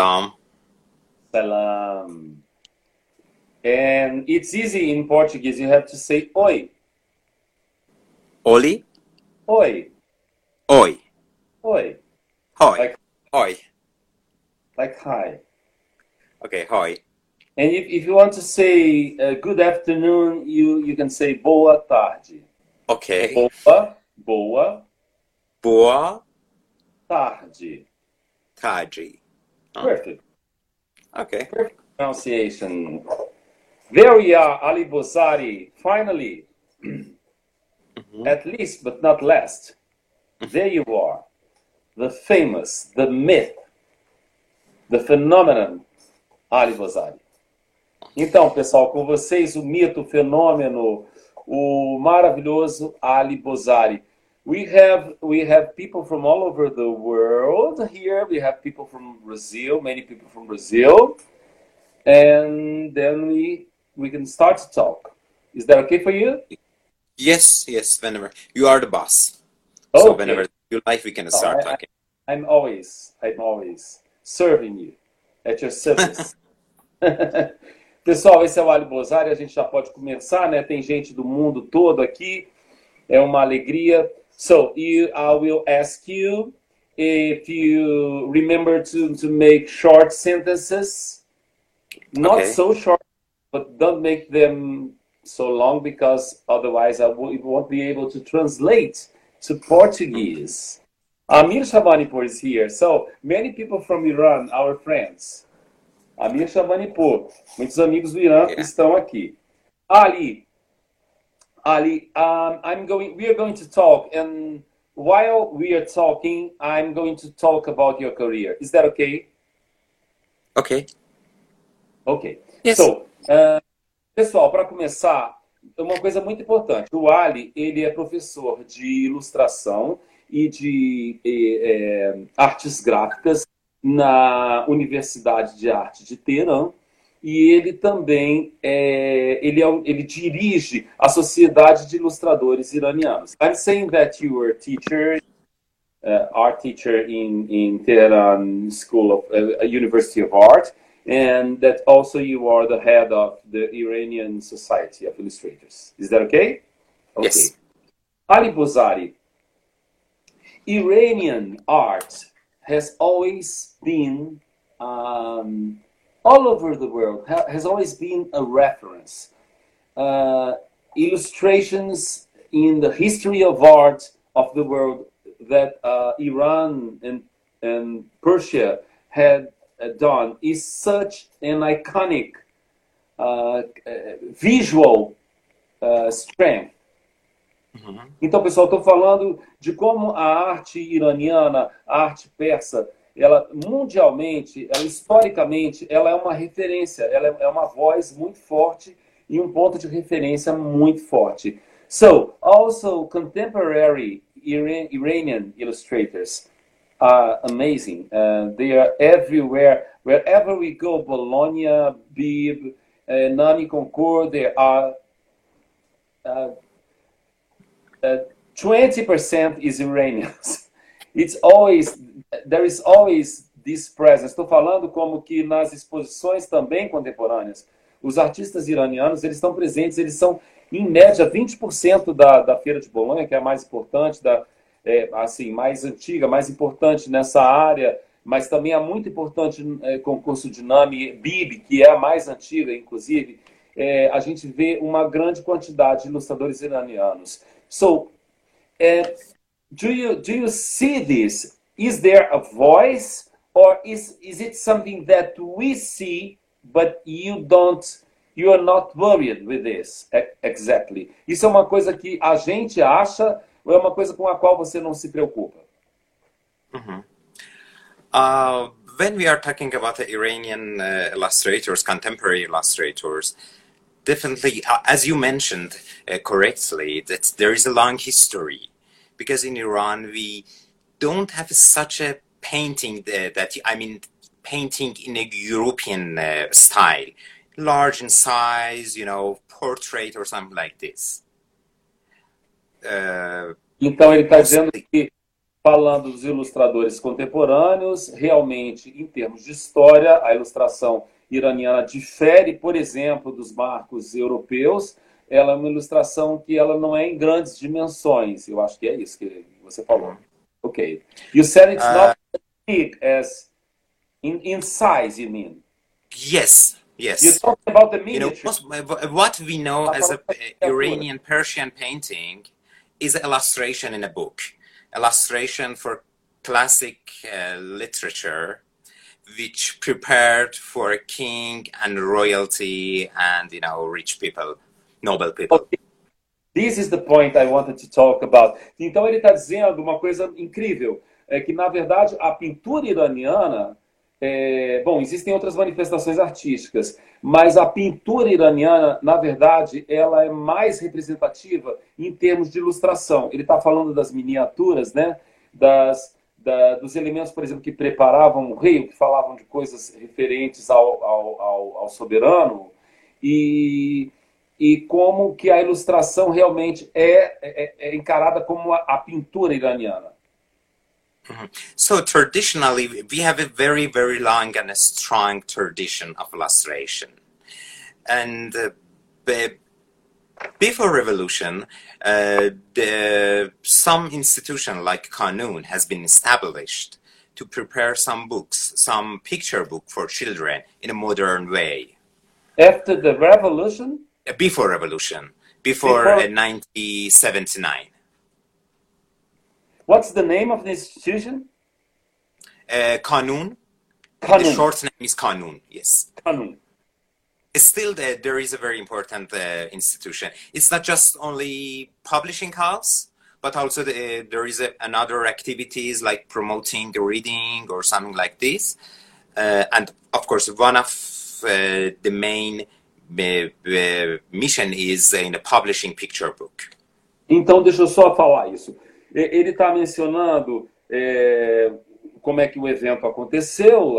Salam. Salam. And it's easy in Portuguese. You have to say oi. Oli? Oi. Oi. Oi. Hoi. Like- Hoi. Like hi. Okay, hoi. And if, if you want to say uh, good afternoon, you, you can say boa tarde. Okay. Boa, boa Boa tarde. tarde. Oh. Perfect. Okay. Pronunciation. There we are, Ali Bozari. Finally, at least but not last, there you are. The famous, the myth, the phenomenon, Ali Bozari. Então, pessoal, com vocês o mito, o fenômeno, o maravilhoso Ali Bozari. We have we have people from all over the world here. We have people from Brazil, many people from Brazil, and then we we can start to talk. Is that okay for you? Yes, yes, whenever. You are the boss. So whenever you like, we can oh, start I- I- talking. I'm always I'm always serving you at your service. Pessoal, esse é o Ali Bozari, a gente já pode começar, né? Tem gente do mundo todo aqui. É uma alegria. So, you, I will ask you if you remember to, to make short sentences. Not Okay. so short, but don't make them so long because otherwise I won't be able to translate to Portuguese. Amir Shabanipur is here. So, many people from Iran, our friends. Amir Shabanipur. Muitos amigos do Irã Yeah. estão aqui. Ali, Ali, um, I'm going. We are going to talk, and while we are talking, I'm going to talk about your career. Is that okay? Okay. Ok. Yes. So, uh, pessoal, para começar, uma coisa muito importante. O Ali, ele é professor de ilustração e de eh, eh, artes gráficas na Universidade de Arte de Teherã. E ele também é, ele, é, ele dirige a Sociedade de Ilustradores Iranianos. I'm saying that you were a teacher, uh, art teacher in, in Tehran School of uh, University of Art, and that also you are the head of the Iranian Society of Illustrators. Is that okay? Okay. Yes. Ali Bozari, Iranian art has always been um, all over the world, ha- has always been a reference. Uh, illustrations in the history of art of the world that uh, Iran and, and Persia had uh, done is such an iconic uh, visual uh, strength. Mhm. Então, pessoal, estou falando de como a arte iraniana, a arte persa, ela mundialmente, ela, historicamente, ela é uma referência, ela é- é uma voz muito forte e um ponto de referência muito forte. So, also contemporary Iran, Iranian illustrators are amazing. Uh, they are everywhere. Wherever we go, Bologna, Bib, uh, Nani Concours, there are uh, uh, 20% is Iranians. It's always, there is always this presence. Estou falando como que nas exposições também contemporâneas, os artistas iranianos, eles estão presentes, eles são, em média, 20% da, da Feira de Bolonha, que é a mais importante, da, é, assim, mais antiga, mais importante nessa área, mas também é muito importante é, concurso de NAMI, BIB, que é a mais antiga, inclusive, é, a gente vê uma grande quantidade de ilustradores iranianos. So, uh, do you do you see this? Is there a voice, or is is it something that we see, but you don't? You are not worried with this exactly. Isso é uma coisa que a gente acha, ou é uma coisa com a qual você não se preocupa? Mhm. Uh, when we are talking about the Iranian uh, illustrators, contemporary illustrators, definitely, uh, as you mentioned uh, correctly, that there is a long history. Because in Iran, we don't have such a painting that, that I mean, painting in a European uh, style, large in size, you know, portrait or something like this. Uh, Então ele está dizendo que falando dos ilustradores contemporâneos, realmente, em termos de história, a ilustração iraniana difere, por exemplo, dos marcos europeus. Ela é uma ilustração que ela não é em grandes dimensões. Eu acho que é isso que você falou. Ok. You said it's uh, not as big as in, in size, you mean? Yes. Yes. You talked about the miniature. You know, what we know as a Iranian Persian painting is an illustration in a book. Illustration for classic uh, literature which prepared for a king and royalty and you know rich people, noble people. Okay. This is the point I wanted to talk about. Então ele está dizendo uma coisa incrível, é que na verdade a pintura iraniana, é, bom, existem outras manifestações artísticas, mas a pintura iraniana, na verdade, ela é mais representativa em termos de ilustração. Ele está falando das miniaturas, né? Das da, dos elementos, por exemplo, que preparavam o rei, que falavam de coisas referentes ao, ao, ao, ao soberano, e, e como que a ilustração realmente é, é, é encarada como a, a pintura iraniana. Mm-hmm. So traditionally, we have a very, very long and a strong tradition of illustration, and uh, before revolution, uh, the, some institution like Kanun has been established to prepare some books, some picture book for children in a modern way. After the revolution? Before revolution, before, before... Uh, 1979. What's the name of the institution? Uh, Kanun. Kanun. The short name is Kanun, yes. Kanun still there, there is a very important uh, institution. It's not just only publishing house, but also the, there is a, another activities like promoting the reading or something like this. Uh, and of course, one of uh, the main mission is in publishing picture book. Então, deixa eu só falar isso. Ele está mencionando é, como é que o evento aconteceu,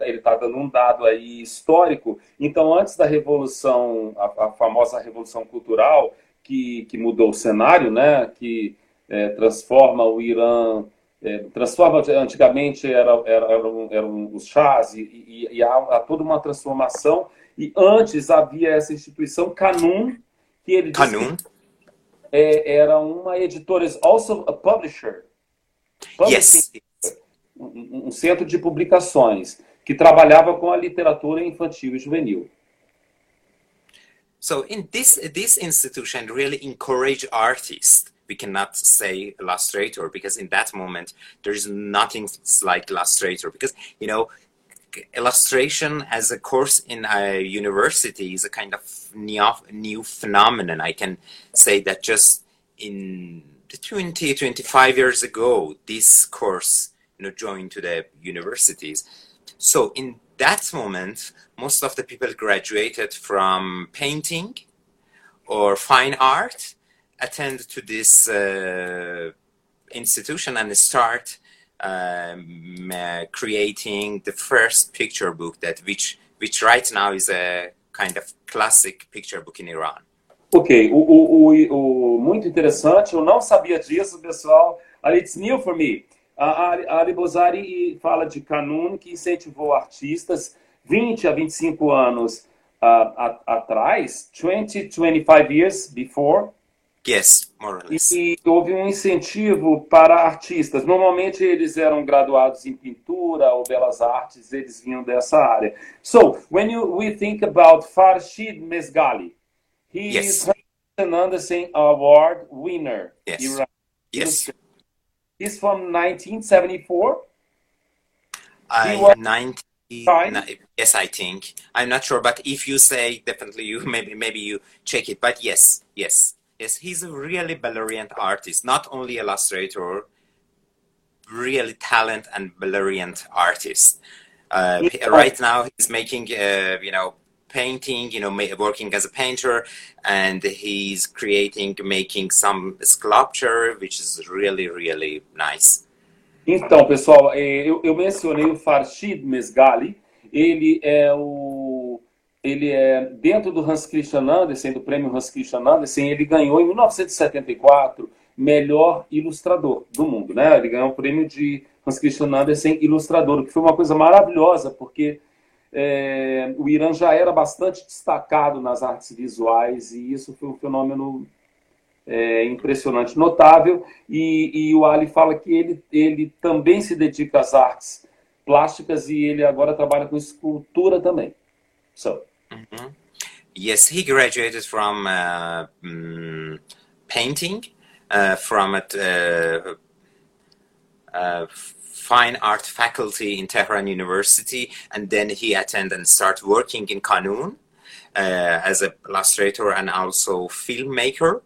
ele está dando um dado aí histórico. Então, antes da Revolução, a, a famosa Revolução Cultural, que, que, mudou o cenário, né, que é, transforma o Irã, é, transforma, antigamente era, era, eram, eram os chás, e, e, e há, há, toda uma transformação, e antes havia essa instituição Canum, que ele Canum. É, era uma editora, also a publisher. Yes um, um centro de publicações que trabalhava com a literatura infantil e juvenil. So in this this institution really encourage artists. We cannot say illustrator because in that moment there is nothing like illustrator because you know illustration as a course in a university is a kind of new, new phenomenon. I can say that just in 20, 25 years ago, this course you know, join to the universities. So in that moment, most of the people graduated from painting or fine art, attend to this uh, institution and start um, uh, creating the first picture book that which which right now is a kind of classic picture book in Iran. Ok, o, o, o, o muito interessante, eu não sabia disso, pessoal. It's new for me. A Ali Bozari fala de Canun, que incentivou artistas 20 a 25 anos uh, atrás, 20, 25 years before. Yes, more or less. E, houve um incentivo para artistas. Normalmente eles eram graduados em pintura ou belas artes, eles vinham dessa área. So, when you, we think about Farshid Mesgali, he yes. is an Anderson Award winner. Yes. Yes. He's from 1974. I 90, yes, I think. I'm not sure, but if you say definitely, you maybe maybe you check it. But yes, yes, yes, he's a really brilliant artist, not only illustrator, really talent and brilliant artist. Uh, right now, he's making uh, you know painting, you know, working as a painter, and he's creating, making some sculpture, which is really, really nice. Então, pessoal, eu, eu mencionei o Farshid Mesgali. Ele é o ele é dentro do Hans Christian Andersen, do prêmio Hans Christian Andersen, ele ganhou em 1974 melhor ilustrador do mundo, né? Ele ganhou o prêmio de Hans Christian Andersen ilustrador, que foi uma coisa maravilhosa, porque é, o Irã já era bastante destacado nas artes visuais e isso foi um fenômeno é, impressionante, notável. E, e, o Ali fala que ele, ele também se dedica às artes plásticas e ele agora trabalha com escultura também. So. Mm -hmm. Yes, he graduated from uh, um, painting uh, from a uh, uh, fine art faculty in Tehran University, and then he attended and started working in Kanun as a illustrator and also filmmaker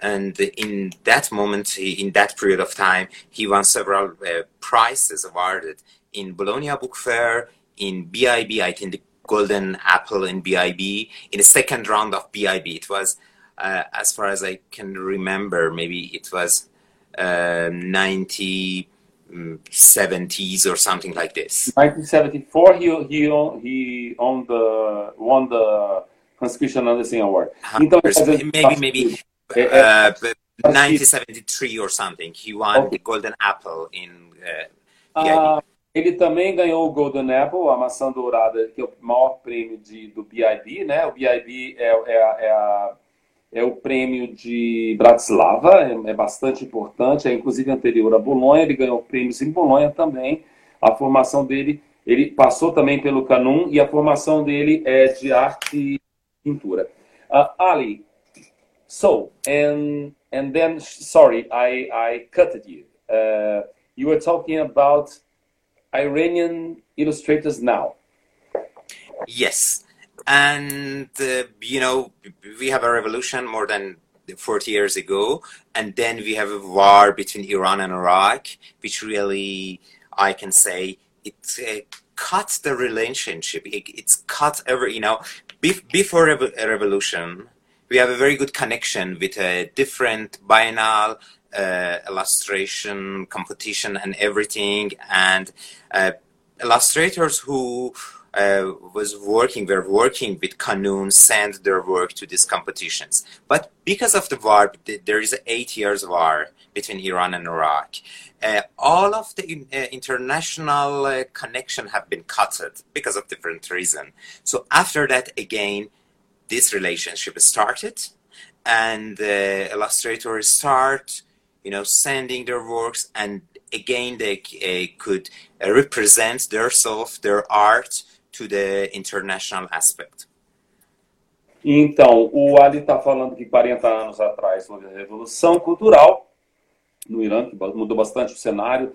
and in that moment, in that period of time, he won several uh, prizes awarded in Bologna Book Fair, in BIB, I think the Golden Apple in BIB, in the second round of BIB. It was, uh, as far as I can remember, maybe it was uh, 90. 70s or something like this. 1974, he he he on the won the Hans Christian Andersen Award. Maybe maybe uh, 1973 or something. He won okay. the Golden Apple in uh, uh, ele também ganhou o Golden Apple, a maçã dourada, que é o maior prêmio de, do BIB, né? O BIB é, é, é, a, é o prêmio de Bratislava, é, é, bastante importante, é inclusive anterior a Bolonha, ele ganhou prêmios em Bolonha também. A formação dele, ele passou também pelo Canum e a formação dele é de arte e pintura. Uh, Ali, So, and and then, sorry, I, I cut you. Uh, you were talking about Iranian illustrators now. Yes, and uh, you know we have a revolution more than 40 years ago, and then we have a war between Iran and Iraq, which really I can say it uh, cut the relationship. It, it's cut every you know before a revolution we have a very good connection with a different biennial uh, illustration competition and everything. And uh, illustrators who uh, was working were working with Kanun send their work to these competitions. But because of the war there is eight years war between Iran and Iraq. Uh, all of the uh, international uh, connection have been cut because of different reason. So after that again this relationship started. And the illustrators start you know sending their works. And again they uh, could uh, represent their self their art to the international aspect. Então, o Ali está falando que 40 anos atrás houve a Revolução Cultural no Irã, que mudou bastante o cenário.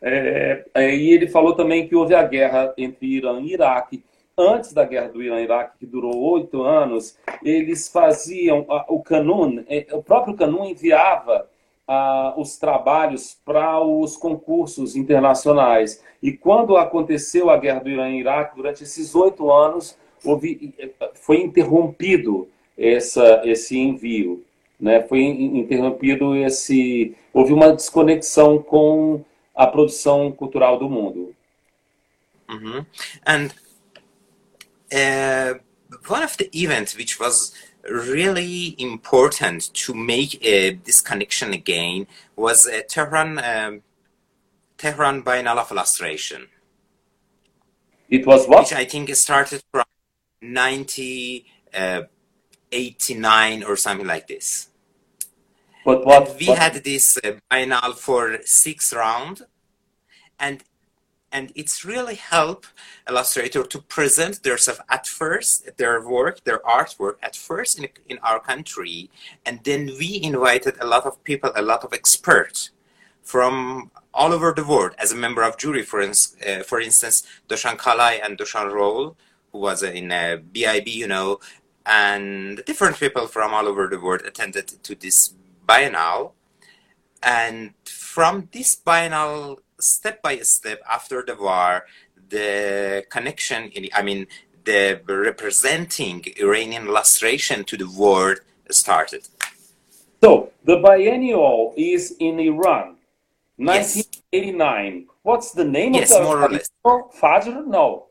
É, é, e ele falou também que houve a guerra entre Irã e Iraque, antes da guerra do Irã-Iraque, que durou oito anos, eles faziam o Canun, é, o próprio Canun enviava os trabalhos para os concursos internacionais. E quando aconteceu a guerra do Irã-Iraque, durante esses oito anos, houve, foi interrompido essa, esse envio. Né? Foi interrompido esse. Houve uma desconexão com a produção cultural do mundo. -hmm. And uh, one of the events which was really important to make uh, this connection again was uh, Tehran um, Tehran Biennial of Illustration. It was what? Which I think started from 1989 uh, or something like this. But what? And we what? had this uh, biennial for six round, and and it's really help illustrator to present themselves at first their work their artwork at first in, in our country. And then we invited a lot of people a lot of experts from all over the world. As a member of jury for, uh, for instance Dušan Kállay and Dušan Roll who was in a bib you know and different people from all over the world attended to this biennial and from this biennial step by step after the war, the connection, in, I mean, the representing Iranian illustration to the world started. So the biennial is in Iran, 1989. Yes. What's the name yes, of the more or less. Fajr? No.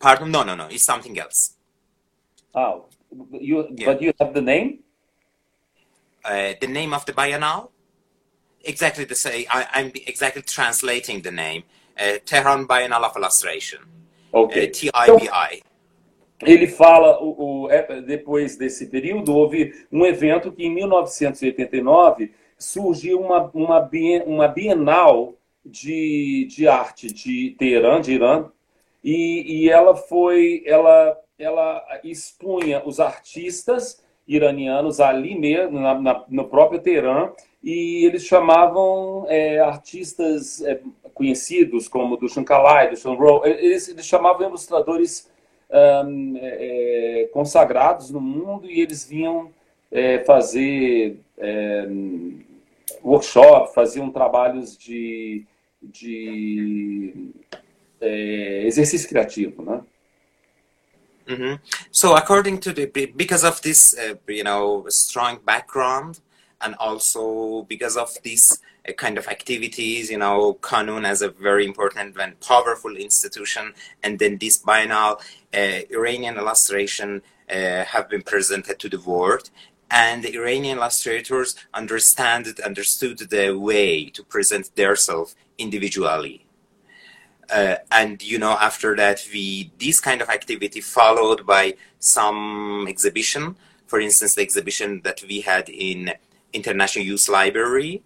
Pardon? No, no, no. It's something else. Oh, you. Yeah. But you have the name. Uh, the name of the biennial. Exactly the same. I, am exactly translating the name. Uh, Tehran Biennial of Illustration. Ok. Uh, TIBI. Então, ele fala, o, o, é, depois desse período, houve um evento que em 1989 surgiu uma, uma, uma bienal de, de arte de Teherã, de Irã, e, e ela foi, ela, ela expunha os artistas iranianos ali mesmo, na, na, no próprio Teherã, e eles chamavam é, artistas é, conhecidos como do Shankalai, do Shanro, eles, eles chamavam ilustradores um, é, é, consagrados no mundo e eles vinham é, fazer é, workshop, faziam trabalhos de, de exercício criativo, né? Mm -hmm. So, according to the because of this, uh, you know, strong background, and also because of this uh, kind of activities, you know, Kanun as a very important and powerful institution, and then this biennial uh, Iranian illustration uh, have been presented to the world, and the Iranian illustrators understand understood the way to present themselves individually. Uh, and you know after that we this kind of activity followed by some exhibition. For instance the exhibition that we had in international youth library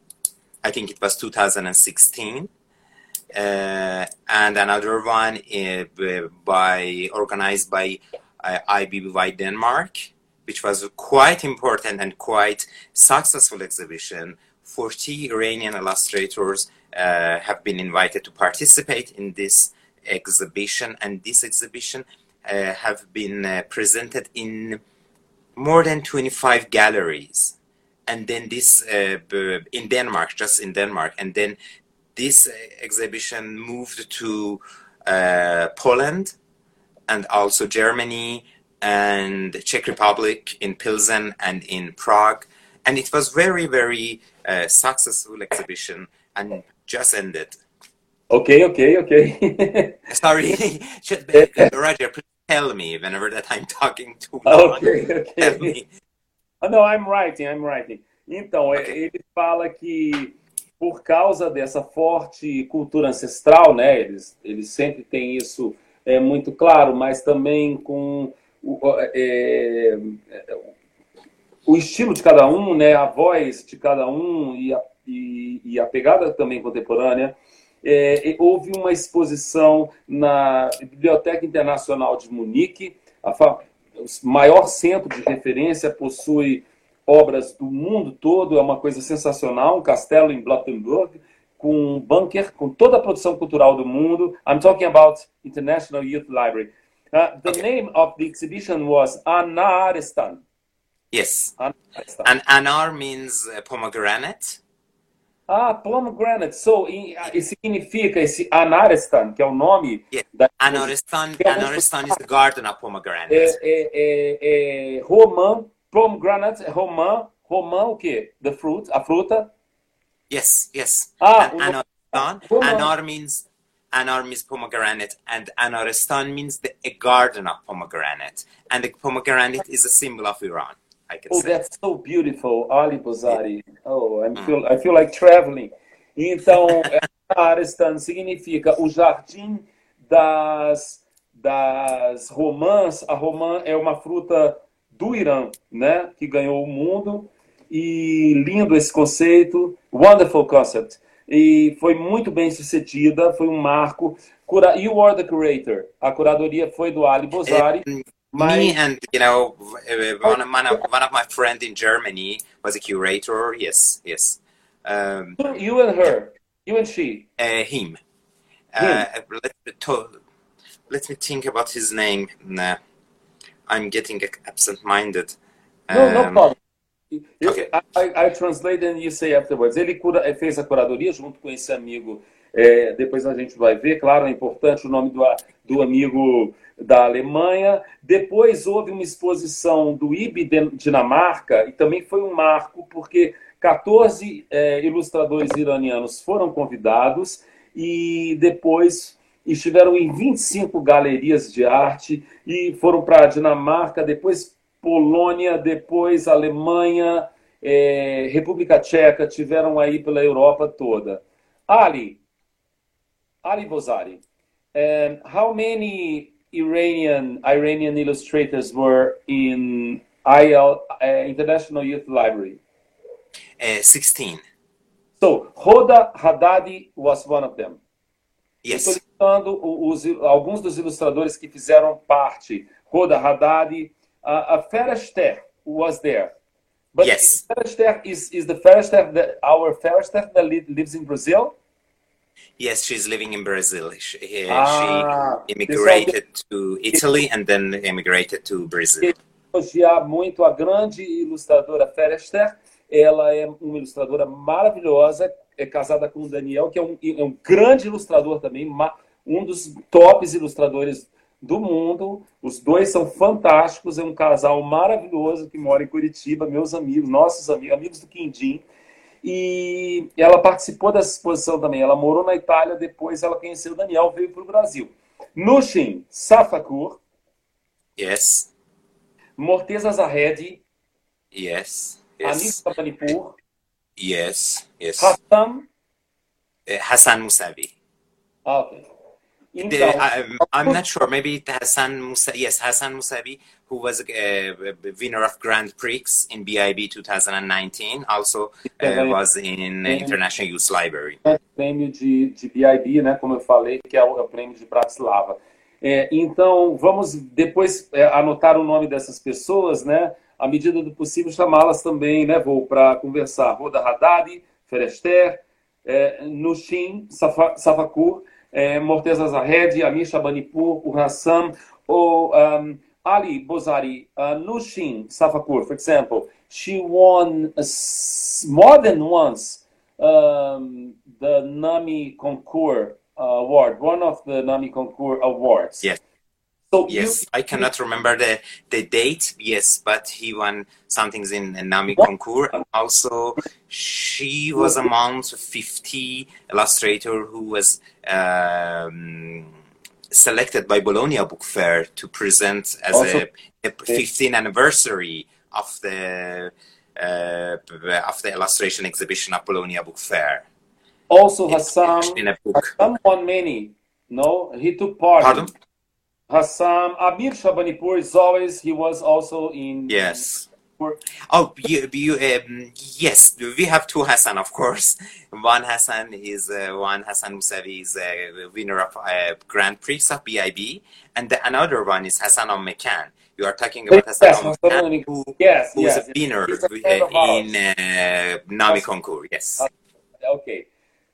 i think it was 2016 uh, and another one uh, by organized by uh, IBBY Denmark, which was quite important and quite successful exhibition. 40 Iranian illustrators uh, have been invited to participate in this exhibition, and this exhibition uh, have been uh, presented in more than 25 galleries. And then this uh, in Denmark, just in Denmark, and then this uh, exhibition moved to uh, Poland and also Germany and Czech Republic in Pilsen and in Prague. And it was very, very successful exhibition and just ended. Okay, okay, okay. Sorry, Roger, please tell me whenever that I'm talking too long. Okay, okay. Tell me. Oh, no, I'm writing, I'm writing. Então, okay. ele fala que por causa dessa forte cultura ancestral, né, eles, eles sempre têm isso é, muito claro, mas também com o, é, o estilo de cada um, né, a voz de cada um e a e, e a pegada também contemporânea, é, houve uma exposição na Biblioteca Internacional de Munique, a maior centro de referência, possui obras do mundo todo, é uma coisa sensacional, um castelo em Blottenburg, com um bunker, com toda a produção cultural do mundo. I'm talking about International Youth Library. Uh, the okay. name of the exhibition was Anaristan. Yes. Anaristan. And Anar means uh, pomegranate. Ah, pomegranate. So, e significa esse Anarestan, que é o nome yeah. da... Anarestan, é Anarestan is the garden of pomegranate. É, é, é, é romã, pomegranate, romã, romã o quê? The fruit, a fruta? Yes, yes. Ah, An Anarestan, Anar means Anar means pomegranate, and Anarestan means the, a garden of pomegranate. And the pomegranate is a symbol of Iran. Oh, say. that's so beautiful, Ali Bozari. Oh, I mm. feel, I feel like traveling. Então, Arestan significa o jardim das, das romãs. A romã é uma fruta do Irã, né? Que ganhou o mundo. E lindo esse conceito. Wonderful concept. E foi muito bem sucedida. Foi um marco. You are the curator. A curadoria foi do Ali Bozari. É, my... Me and you know one of, one of one of my friend in Germany was a curator. Yes, yes. Um, you and her, you and she. Uh, him. Uh, let, me let me think about his name. Nah, I'm getting absent-minded. No, um, no problem. Okay. I, I, I translate and you say afterwards. Ele cura, fez a curadoria junto com esse amigo. É, depois a gente vai ver, claro, é importante o nome do, do amigo da Alemanha. Depois houve uma exposição do IB Dinamarca, e também foi um marco, porque 14 é, ilustradores iranianos foram convidados e depois estiveram em 25 galerias de arte e foram para a Dinamarca, depois Polônia, depois Alemanha é, República Tcheca, tiveram aí pela Europa toda. Ali, Ali Bozari, um, how many Iranian Iranian illustrators were in IL uh, International Youth Library? Uh, 16. So Hoda Haddadi was one of them. Yes. Estou listando os, alguns dos ilustradores que fizeram parte. Hoda Haddadi, uh, a Ferester was there. But Yes. Ferester is, is the Ferester that our Ferester that lives in Brazil? Yes, she's living in Brazil. She, Ah, she immigrated to Italy and then immigrated to Brazil. elogiar muito a grande ilustradora Ferester. Ela é uma ilustradora maravilhosa, é casada com o Daniel, que é um, é um grande ilustrador também, um dos tops ilustradores do mundo. Os dois são fantásticos, é um casal maravilhoso que mora em Curitiba, meus amigos, nossos amigos, amigos do Quindim. E ela participou dessa exposição também. Ela morou na Itália, depois ela conheceu o Daniel, veio para o Brasil. Nushin Safakur, Yes, Morteza Zahedi, yes, Anis yes, Kapanipur, yes, yes. Hassan. Uh, Hassan Musavi. Ah, ok. The, Então, I'm, I'm not sure. Maybe Hassan Musa. Yes, Hassan Musavi, who was a, winner of Grand Prix in BIB 2019, also uh, was in International Youth Library. o prêmio de, de BIB, né, como eu falei, que é o, é o prêmio de Bratislava. É, então, vamos depois é, anotar o nome dessas pessoas, né? À medida do possível, chamá-las também, né? Vou para conversar. Roda Haddad, Ferester, é, Nushin Safa- Safakur, é, Morteza Zahed, Amir Shabanipur, o Hassam, o um, Ali Bozari, uh, Nushin Safakur, for example, she won s- more than once um, the NAMI Concours award, one of the NAMI Concours awards. Yes. So Yes, you, I cannot remember the, the date. Yes, but he won something in Nami What? concours. And also, she was among 50 illustrator who was um, selected by Bologna Book Fair to present as Also- a, a 15th anniversary of the uh, of the illustration exhibition at Bologna Book Fair. also Hassam, in a book. Hassam many. No, he took part. Pardon? Hassam Amir Shabanipur is always he was also in. Yes. For- Oh, you, you, um, yes, we have two Hassan, of course. One Hassan is uh, one Hassan Musavi is a winner of uh, Grand Prix of BIB, and the, another one is Hassan Al Mekan. You are talking about Yes, Hassan Al Hassan Mekan, who, Yes, who is yes. a winner a uh, in uh, Nami concours. Yes. Okay.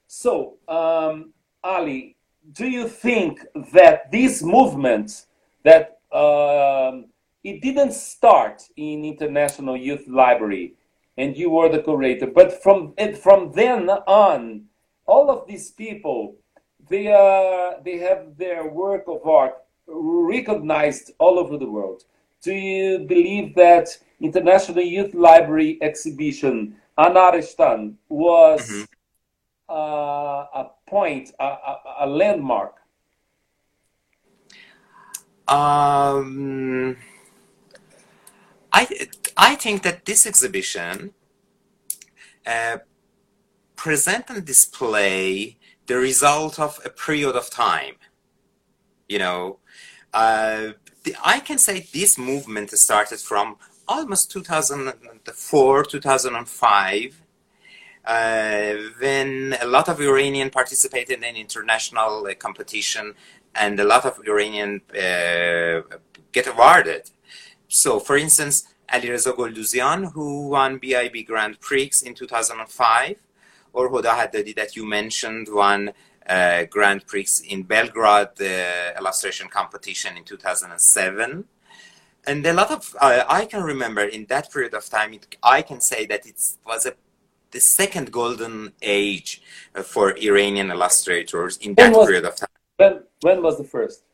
So, um, Ali, do you think that this movement that um, it didn't start in International Youth Library, and you were the curator, but from from then on, all of these people, they are they have their work of art recognized all over the world. Do you believe that International Youth Library exhibition Anaristan was Mhm. uh, a point, a, a, a landmark? Um, I I think that this exhibition uh, present and display the result of a period of time. You know, uh, the, I can say this movement started from almost 2004, 2005. Uh, when a lot of Iranian participated in international uh, competition and a lot of Iranian uh, get awarded. So, for instance, Ali Reza Golduzian, who won BIB Grand Prix in 2005, or Hoda Haddadi that you mentioned won uh, Grand Prix in Belgrade uh, illustration competition in 2007. And a lot of, uh, I can remember in that period of time, it, I can say that it was a, the second golden age uh, for Iranian illustrators in that was- period of time. When, when was the first?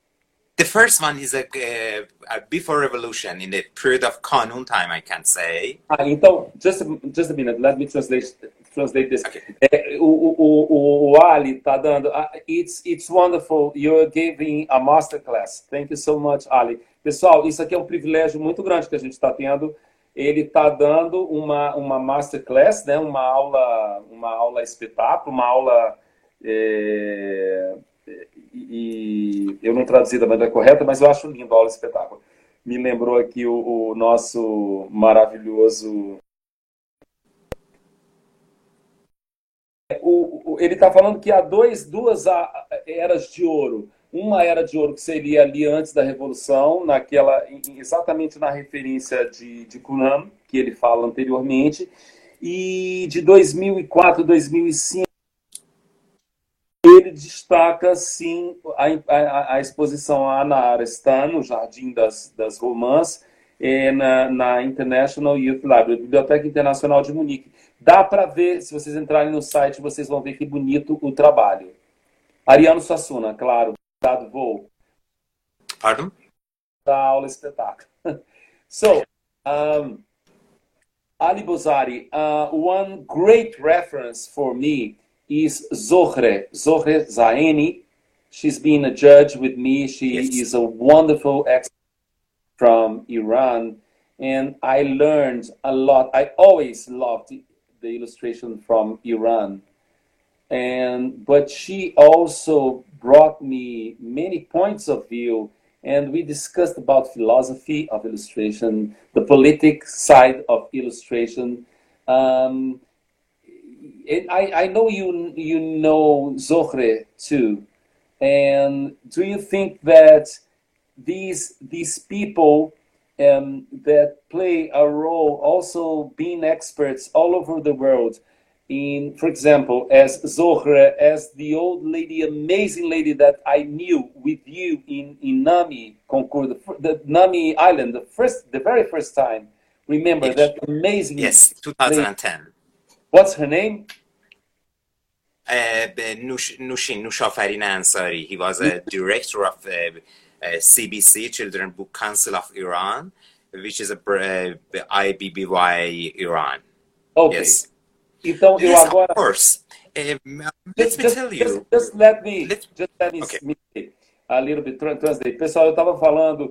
The first one is a, uh, a before revolution, in the period of Kanun time, I can say. Ah, então, just a, just a minute, let me translate, translate this. Okay. É, o, o, o, o Ali tá dando. ah, It's, it's wonderful. You're giving a masterclass. Thank you so much, Ali. Pessoal, isso aqui é um privilégio muito grande que a gente está tendo. ele está dando uma, uma masterclass, né, uma aula, uma aula espetáculo, uma aula é, e eu não traduzi da maneira correta, mas eu acho lindo a aula espetáculo. Me lembrou aqui o, o nosso maravilhoso o, o, ele está falando que há dois, duas eras de ouro. Uma era de ouro que seria ali antes da Revolução, naquela exatamente na referência de, de Kunam, que ele fala anteriormente, e de 2004, 2005, ele destaca, sim, a, a, a exposição Ana Arestan, no Jardim das, das Romãs, é, na, na International Youth Library, Biblioteca Internacional de Munique. Dá para ver, se vocês entrarem no site, vocês vão ver que bonito o trabalho. Ariano Suassuna, claro, dado voo. Pardon? Da aula espetáculo. so, um, Ali Bozari, uh, one great reference for me is Zohre, Zohre Ghaeni. She's been a judge with me. She yes. is a wonderful expert from Iran, and I learned a lot. I always loved the illustration from Iran, and but she also brought me many points of view, and we discussed about philosophy of illustration, the politic side of illustration. Um, I, I know you you know Zohre too, and do you think that these these people um, that play a role, also being experts all over the world, in for example, as Zohre, as the old lady, amazing lady that I knew with you in in Nami Concours, the, the Nami Island, the first, the very first time. Remember yes. that amazing. Yes, 2010. Lady. What's her name? Uh, Nush, Nushin Nushafarin Ansari. He was a director of uh, uh, CBC, Children Book Council of Iran, which is a uh, IBBY Iran. Okay. Yes. Então, yes, eu agora. Of course. Um, let just, me tell you. Just, just let me, let, just let me okay. a little bit translate. Pessoal, eu estava falando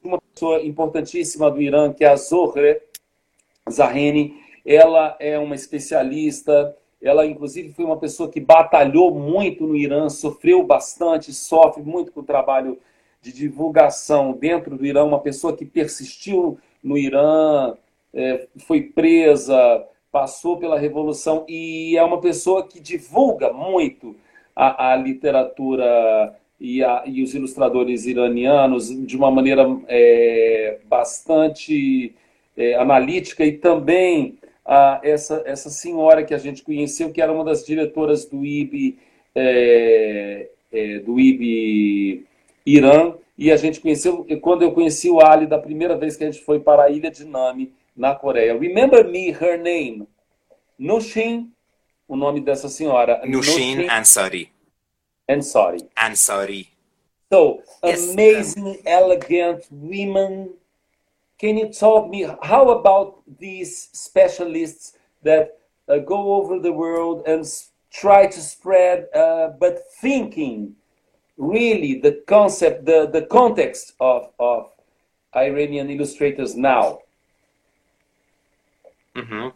de uma pessoa importantíssima do Irã, que é a Zohre Zaheni. Ela é uma especialista ela, inclusive, foi uma pessoa que batalhou muito no Irã, sofreu bastante, sofre muito com o trabalho de divulgação dentro do Irã. Uma pessoa que persistiu no Irã, é, foi presa, passou pela Revolução e é uma pessoa que divulga muito a, a literatura e, a, e, os ilustradores iranianos de uma maneira é, bastante é, analítica e também a essa, essa senhora que a gente conheceu, que era uma das diretoras do IB, é, é, do IB Irã, e a gente conheceu, quando eu conheci o Ali da primeira vez que a gente foi para a ilha de Nami, na Coreia. Remember me, her name. Nushin, o nome dessa senhora. Nushin, Nushin Ansari. Ansari. Ansari. So, yes. amazing, elegant women Can you talk me how about these specialists that uh, go over the world and try to spread, uh, but thinking really the concept, the, the context of, of Iranian illustrators now? Mm-hmm.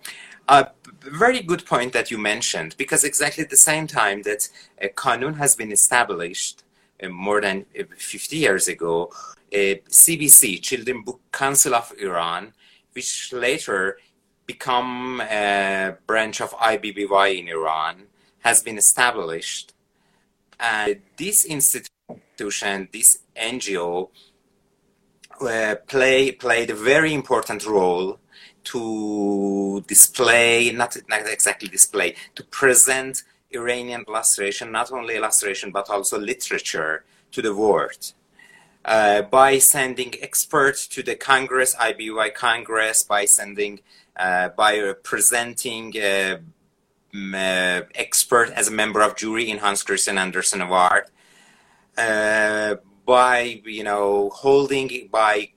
Uh, very good point that you mentioned, because exactly at the same time that a Kanun has been established more than uh, 50 years ago, CBC, Children Book Council of Iran, which later become a branch of IBBY in Iran, has been established. And this institution, this NGO, uh, play, played a very important role to display, not, not exactly display, to present Iranian illustration, not only illustration, but also literature to the world uh, by sending experts to the Congress, IBBY Congress, by sending, uh, by presenting uh, expert as a member of jury in Hans Christian Andersen Award, uh, by you know holding, by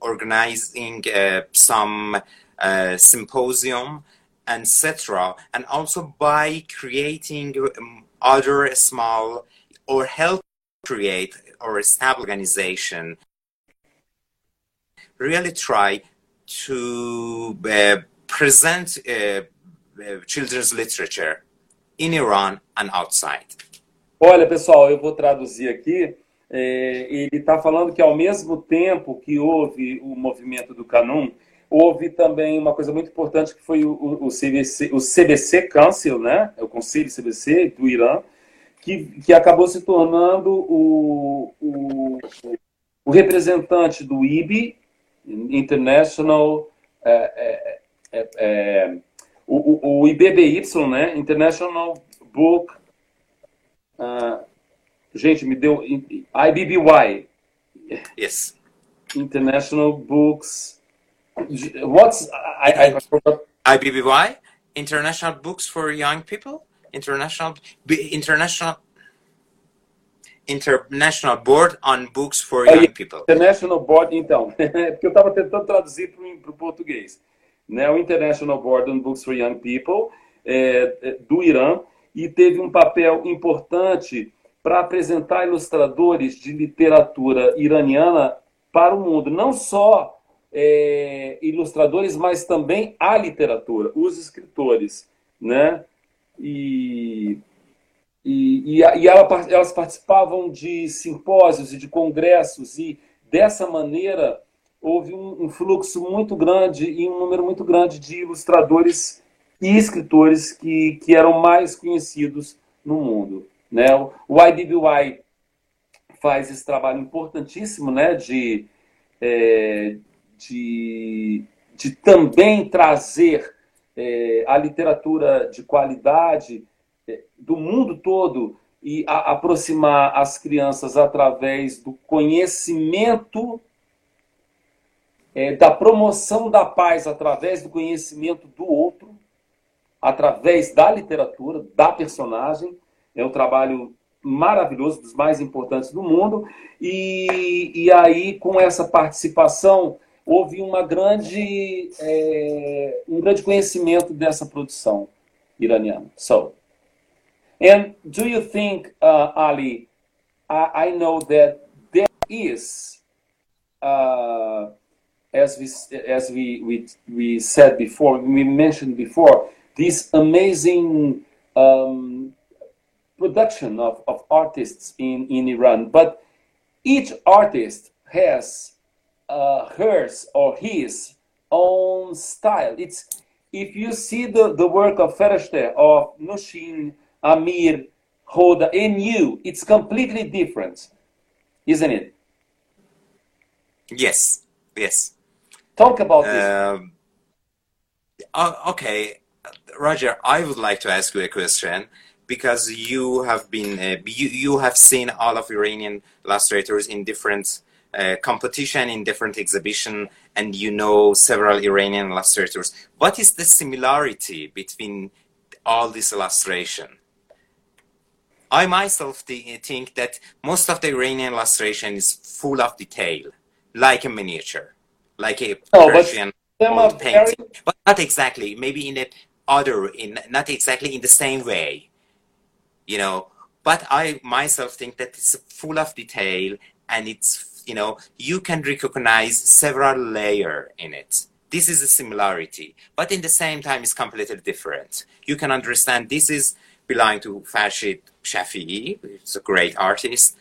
organizing uh, some uh, symposium, etc., and also by creating um, other small or help create or establish organization really try to uh, present uh, uh, children's literature in Iran and outside? Olha, pessoal, eu vou traduzir aqui. É, ele está falando que ao mesmo tempo que houve o movimento do Kanun, houve também uma coisa muito importante que foi o, o, CBC, o CBC Council, né? É o Conselho CBC do Irã, que, que acabou se tornando o, o, o representante do IB, International é, é, é, é o, o, IBBY, né? International Book. Uh, gente, me deu. IBBY. Yes. International Books. What's. I, I IBBY? International Books for Young People? International. International. International Board on Books for Young People. International Board, então. porque eu estava tentando traduzir para o português. Né? O International Board on Books for Young People, é, é, do Irã, e teve um papel importante para apresentar ilustradores de literatura iraniana para o mundo. Não só é, ilustradores, mas também a literatura, os escritores. Né? E, e, e, e elas participavam de simpósios e de congressos, e dessa maneira houve um, um fluxo muito grande e um número muito grande de ilustradores e escritores que, que eram mais conhecidos no mundo. Né? O IDBY faz esse trabalho importantíssimo né? de, é, de, de também trazer é, a literatura de qualidade é, do mundo todo e a, aproximar as crianças através do conhecimento, é, da promoção da paz através do conhecimento do outro, através da literatura, da personagem é um trabalho maravilhoso, dos mais importantes do mundo. E, e aí, com essa participação, houve uma grande, é, um grande conhecimento dessa produção iraniana. So, and do you think, uh, Ali, I, I, know that there is, uh, as we as we, we we said before, we mentioned before, this amazing um, production of, of artists in, in Iran, but each artist has uh, hers or his own style. It's if you see the, the work of Fereshteh, of Nushin, Amir, Hoda, and you, it's completely different, isn't it? Yes, yes. Talk about this. Um, uh, okay, Roger, I would like to ask you a question because you have been uh, you, you have seen all of Iranian illustrators in different uh, competition in different exhibition and you know several Iranian illustrators. What is the similarity between all this illustration? I myself think that most of the Iranian illustration is full of detail, like a miniature, like a oh, Persian old painting, very... but not exactly. Maybe in a other, in not exactly in the same way you know but i myself think that it's full of detail and it's you know you can recognize several layer in it this is a similarity but in the same time it's completely different you can understand this is belonging to Farshid Shafi'i, it's a great artist,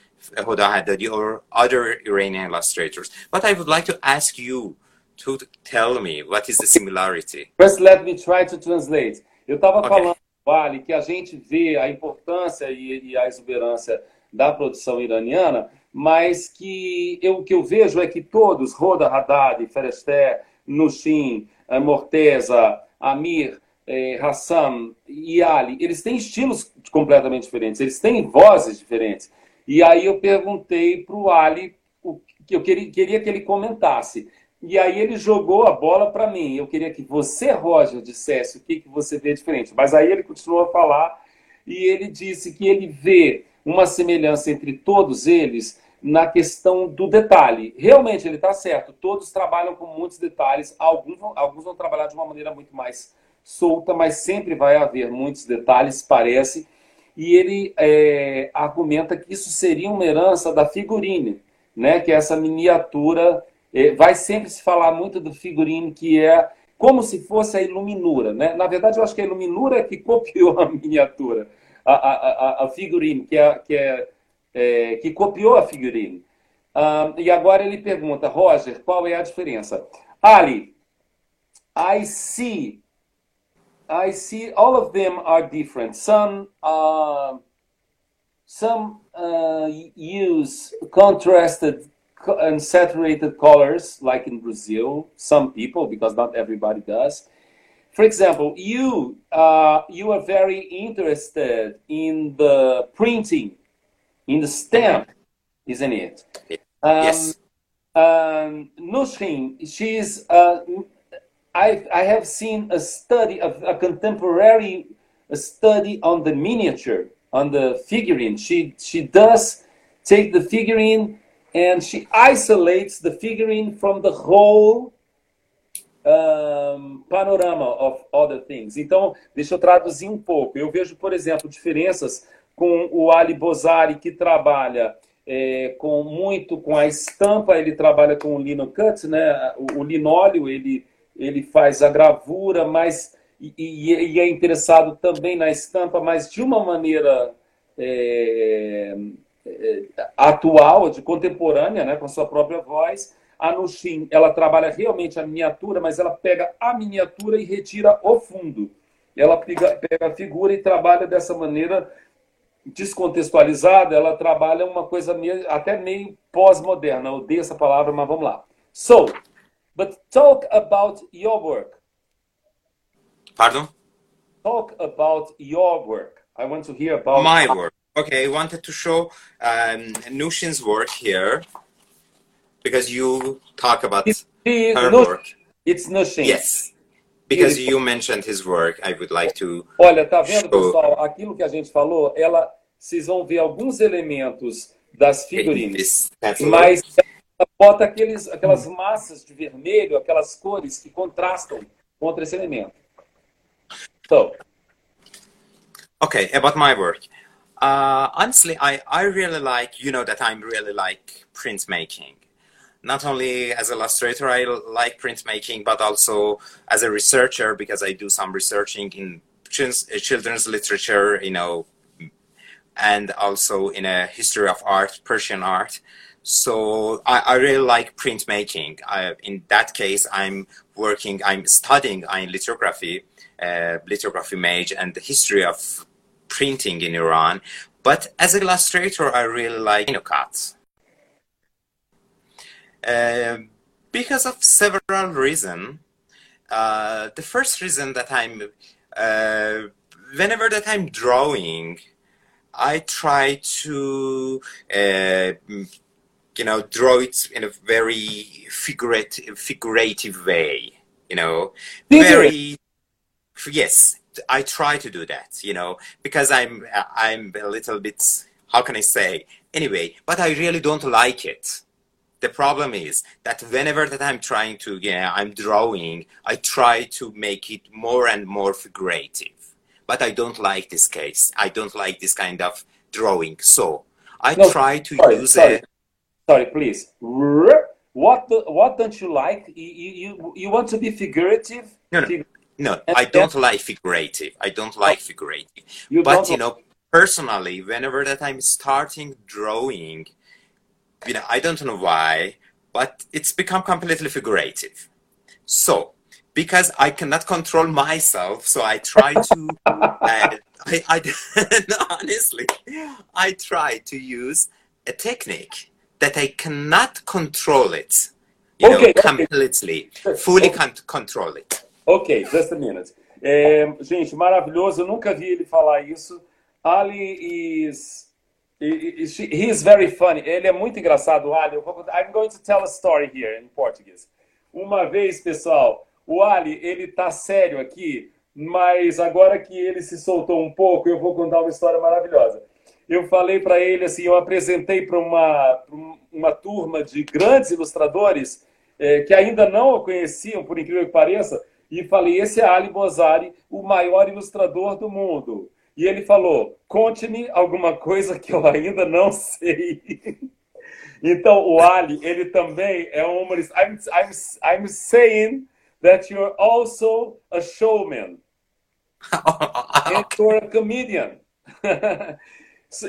Hoda Haddadi, or other Iranian illustrators. But I would like to ask you to tell me what is the similarity. First, let me try to translate. Eu estava okay. falando Vale, que a gente vê a importância e, e a exuberância da produção iraniana, mas que eu, o que eu vejo é que todos, Roda Haddad, Ferester, Nushin, eh, Morteza, Amir, eh, Hassan e Ali, eles têm estilos completamente diferentes, eles têm vozes diferentes. E aí eu perguntei para o Ali o que eu queria, queria que ele comentasse. E aí ele jogou a bola para mim. Eu queria que você, Roger, dissesse o que, que você vê diferente. Mas aí ele continuou a falar e ele disse que ele vê uma semelhança entre todos eles na questão do detalhe. Realmente, ele está certo. Todos trabalham com muitos detalhes. Alguns vão, alguns vão trabalhar de uma maneira muito mais solta, mas sempre vai haver muitos detalhes, parece. E ele é, argumenta que isso seria uma herança da figurine, né? que é essa miniatura é, vai sempre se falar muito do figurino que é como se fosse a iluminura. Né? Na verdade, eu acho que a iluminura é que copiou a miniatura, a, a, a, figurine, que, é, que, é, é, que copiou a figurine. E agora ele pergunta, Roger, qual é a diferença? Ali, I see, I see all of them are different. Some, uh, some uh, use contrasted and saturated colors, like in Brazil, some people, because not everybody does. For example, you uh, you are very interested in the printing, in the stamp, isn't it? Um, yes. Um, Nushin, she's. Uh, I I have seen a study of a contemporary a study on the miniature, on the figurine. She she does take the figurine and she isolates the figurine from the whole um, panorama of other things. Então, deixa eu traduzir um pouco. Eu vejo, por exemplo, diferenças com o Ali Bozari, que trabalha é, com muito com a estampa, ele trabalha com o lino cut, né? O, o linóleo, ele, ele faz a gravura, mas e, e, é interessado também na estampa, mas de uma maneira é, é, atual, de contemporânea, né, com sua própria voz. A Nushin, ela trabalha realmente a miniatura, mas ela pega a miniatura e retira o fundo. Ela pega, pega a figura e trabalha dessa maneira descontextualizada, ela trabalha uma coisa meio, até meio pós-moderna. Odeio essa palavra, mas vamos lá. So, but talk about your work. Pardon? Talk about your work. I want to hear about my work. Okay, I wanted to show um, Nushin's work here because you talk about it's, her work. It's Nushin. Yes. Because you mentioned his work, I would like to. Olha, tá vendo, show... pessoal? Aquilo que a gente falou, ela, vocês vão ver alguns elementos das figurinhas, mas ela bota aqueles, aquelas massas de vermelho, aquelas cores que contrastam contra esse elemento. So. Okay, about my work. Uh, honestly, I, I really like, you know, that I'm really like printmaking. Not only as illustrator, I like printmaking, but also as a researcher because I do some researching in children's literature, you know, and also in a history of art, Persian art. So I, I really like printmaking. I, in that case, I'm working, I'm studying in lithography, uh, lithography mage, and the history of printing in Iran. But as an illustrator, I really like linocut. Uh, because of several reasons. Uh, the first reason that I'm, uh, whenever that I'm drawing, I try to, uh, you know, draw it in a very figurative, figurative way. You know, very, yes, I try to do that, you know, because I'm I'm a little bit how can I say anyway, but I really don't like it. The problem is that whenever that I'm trying to, yeah, I'm drawing, I try to make it more and more figurative. But I don't like this case. I don't like this kind of drawing. So I no, try to sorry, use sorry. it. Sorry, please. What the, what don't you like? You, you you want to be figurative? No, no. No, I don't like figurative. I don't oh. like figurative. You but you know, personally, whenever that I'm starting drawing, you know, I don't know why, but it's become completely figurative. So, because I cannot control myself, so I try to. uh, I, I honestly, I try to use a technique that I cannot control it. You okay, know, completely, okay. fully okay. control it. Ok, just a minute. É, gente, maravilhoso. Eu nunca vi ele falar isso. Ali is. He is very funny. Ele é muito engraçado, Ali. I'm going to tell a story here in Portuguese. Uma vez, pessoal, o Ali, ele tá sério aqui, mas agora que ele se soltou um pouco, eu vou contar uma história maravilhosa. Eu falei para ele assim, eu apresentei para uma, uma turma de grandes ilustradores é, que ainda não o conheciam, por incrível que pareça, e falei: esse é Ali Bozari, o maior ilustrador do mundo. E ele falou: conte-me alguma coisa que eu ainda não sei. Então, o Ali, ele também é um humorista. I'm, I'm, I'm saying that you're also a showman. and you're a comedian.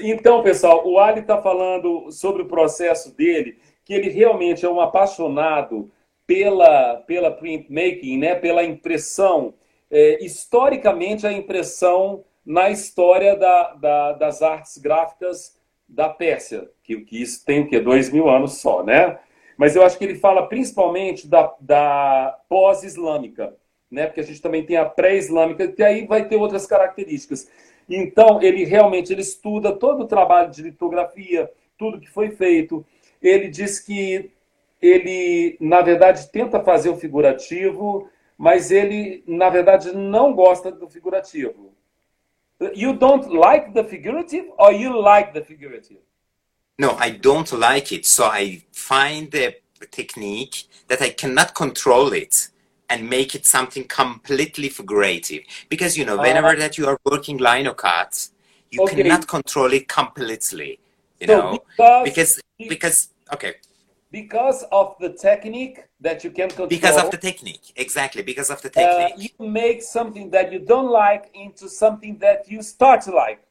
então, pessoal, o Ali está falando sobre o processo dele, que ele realmente é um apaixonado pela, pela printmaking, né? pela impressão. É, historicamente, a impressão na história da, da, das artes gráficas da Pérsia, que, que isso tem o quê? Dois mil anos só, né? Mas eu acho que ele fala principalmente da, da pós-islâmica, né? Porque a gente também tem a pré-islâmica, que aí vai ter outras características. Então, ele realmente ele estuda todo o trabalho de litografia, tudo que foi feito. Ele diz que ele, na verdade, tenta fazer o figurativo, mas ele, na verdade, não gosta do figurativo. You don't like the figurative or you like the figurative? No, I don't like it. So I find a technique that I cannot control it and make it something completely figurative. Because, you know, whenever uh, that you are working linocut, you okay. cannot control it completely, you so know, because, because, because, okay because of the technique that you can control. Because of the technique, exactly. Because of the technique. Uh, you make something that you don't like into something that you start to like.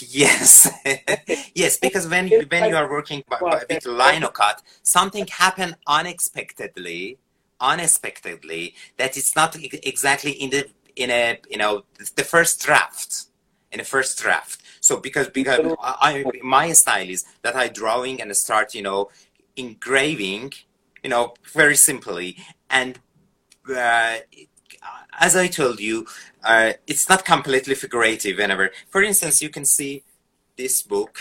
Yes, yes. Because when when you are working with linocut, something happen unexpectedly, unexpectedly that it's not exactly in the in a you know the first draft in the first draft. So because because I, my style is that I drawing and start you know engraving, you know, very simply. And uh, as I told you, uh, it's not completely figurative. Whenever, for instance, you can see this book.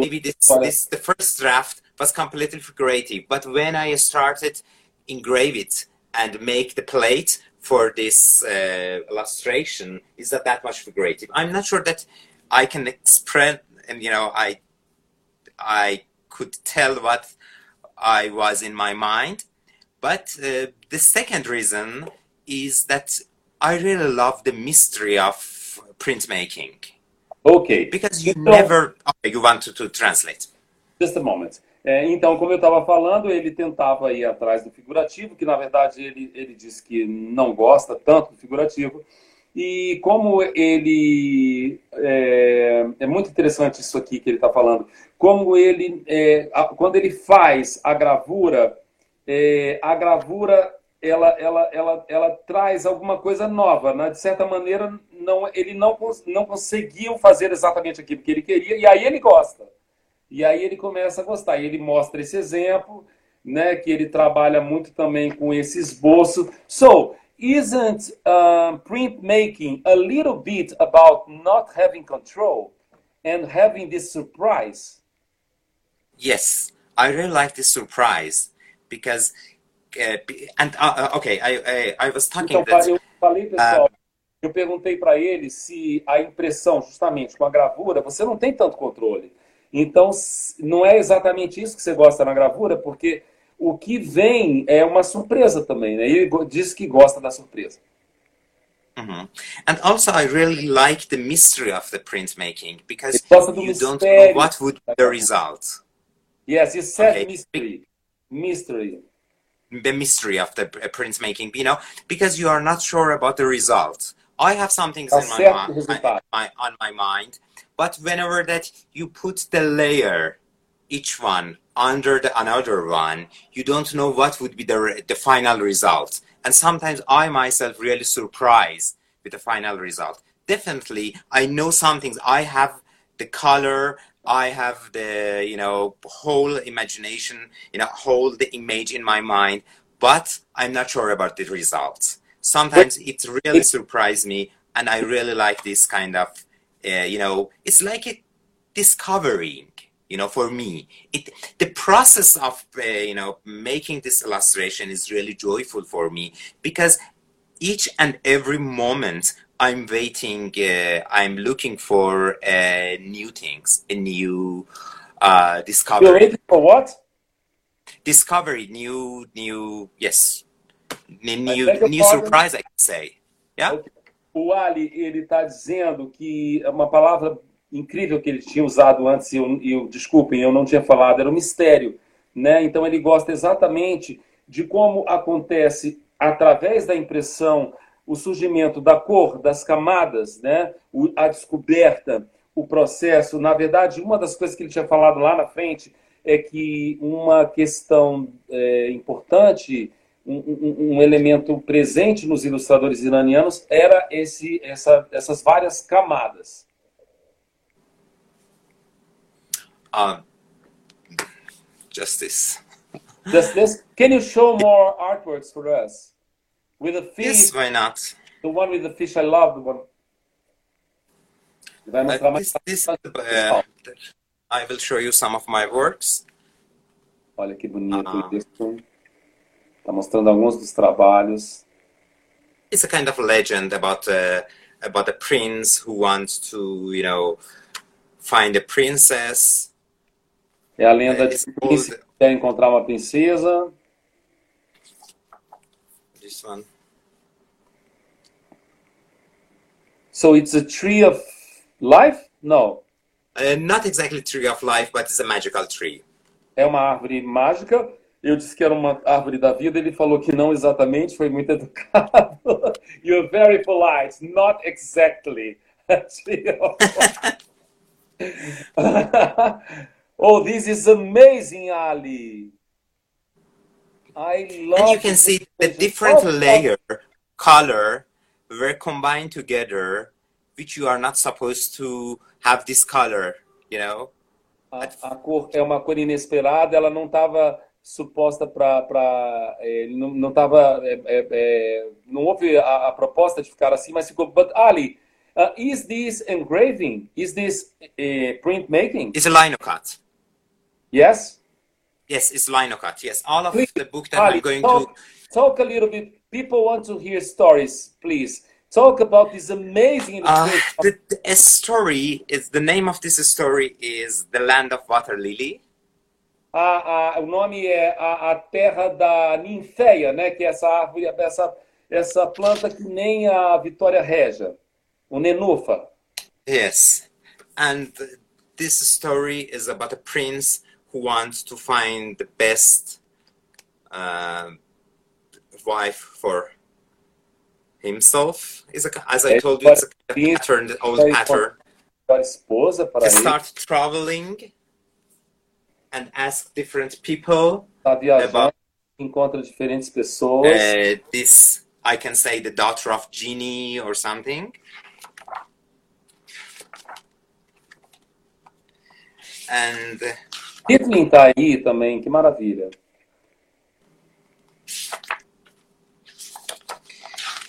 Maybe this, this the first draft was completely figurative, but when I started engrave it and make the plate for this uh, illustration, is that that much figurative? I'm not sure that I can express, and you know, I I could tell what I was in my mind. But uh, the second reason is that I really love the mystery of printmaking. Okay. Because you então, never. Okay, you want to, to translate. Just a moment. É, então, como eu estava falando, ele tentava ir atrás do figurativo, que na verdade ele, ele disse que não gosta tanto do figurativo. E como ele. É, é muito interessante isso aqui que ele está falando. Como ele. É, a, quando ele faz a gravura, é, a gravura ela, ela, ela, ela traz alguma coisa nova. Né? De certa maneira, não, ele não, não conseguiu fazer exatamente aquilo que ele queria, e aí ele gosta. E aí ele começa a gostar. E ele mostra esse exemplo, né, que ele trabalha muito também com esse esboço. So, isn't um, printmaking a little bit about not having control and having this surprise? Yes, I really like this surprise because, uh, and uh, uh okay, I, I, I was talking. Então, that, eu falei, pessoal, uh, eu perguntei para ele se a impressão, justamente com a gravura, você não tem tanto controle. Então, não é exatamente isso que você gosta na gravura, porque o que vem é uma surpresa também, né? Ele diz que gosta da surpresa. Mm -hmm. And also, I really like the mystery of the printmaking because you don't know what would be the result. Yes, you said okay. mystery. Mystery. The mystery of the printmaking, you know, because you are not sure about the result. I have some things in my, my, my, on my mind, but whenever that you put the layer, each one under the another one, you don't know what would be the, the final result. And sometimes I myself really surprised with the final result. Definitely, I know some things. I have the color, I have the, you know, whole imagination, you know, whole the image in my mind, but I'm not sure about the results. Sometimes it really surprised me, and I really like this kind of, uh, you know, it's like a discovering you know for me it the process of uh, you know making this illustration is really joyful for me because each and every moment i'm waiting uh, i'm looking for uh, new things a new uh, discovery. You're waiting for what? Discovery new new yes. New new surprise i can say. Yeah? O Ali ele está dizendo que uma palavra incrível que ele tinha usado antes, e eu, eu, desculpem, eu não tinha falado, era o mistério. Né? Então ele gosta exatamente de como acontece através da impressão o surgimento da cor, das camadas, né? a descoberta, o processo. Na verdade, uma das coisas que ele tinha falado lá na frente é que uma questão é, importante, um, um, um, elemento presente nos ilustradores iranianos era esse, essa, essas várias camadas. Uh, just this. Just this. Can you show more artworks for us? With a fish. Yes, why not? The one with the fish, I love the one. Mais. This, this, uh, I will show you some of my works. Olha que bonito uh isso. Está mostrando alguns dos trabalhos. It's a kind of legend about uh, about a prince who wants to, you know, find a princess. É a lenda uh, de que príncipe quer encontrar uma princesa. This one. So it's a tree of life? No. Uh, not exactly tree of life, but it's a magical tree. É uma árvore mágica. Eu disse que era uma árvore da vida, ele falou que não exatamente, foi muito educado. You're very polite, not exactly. oh, this is amazing, Ali. I love And you can see the different oh, layer, color, were combined together, which you are not supposed to have this color, you know? A, a cor é uma cor inesperada, ela não estava suposta para é, não não estava é, é, é, não houve a, a, proposta de ficar assim, mas ficou. But Ali, uh, is this engraving? Is this uh, printmaking? It's a linocut. Yes. Yes, it's linocut. Yes, all of please, the book that Ali, I'm going talk, to talk a little bit. People want to hear stories, please. Talk about this amazing uh, the, the story is the name of this story is the land of water lily. A, a, o nome é a, a terra da ninféia, né? Que é essa árvore, essa, essa planta que nem a Vitória Regia, o nenufa. Yes, and this story is about a prince who wants to find the best uh, wife for himself is a, as I told you, it's a pattern, the old pattern. Para start traveling and ask different people about encontra diferentes pessoas. Uh, this I can say the daughter of genie or something. And Hitler tá aí também, que maravilha.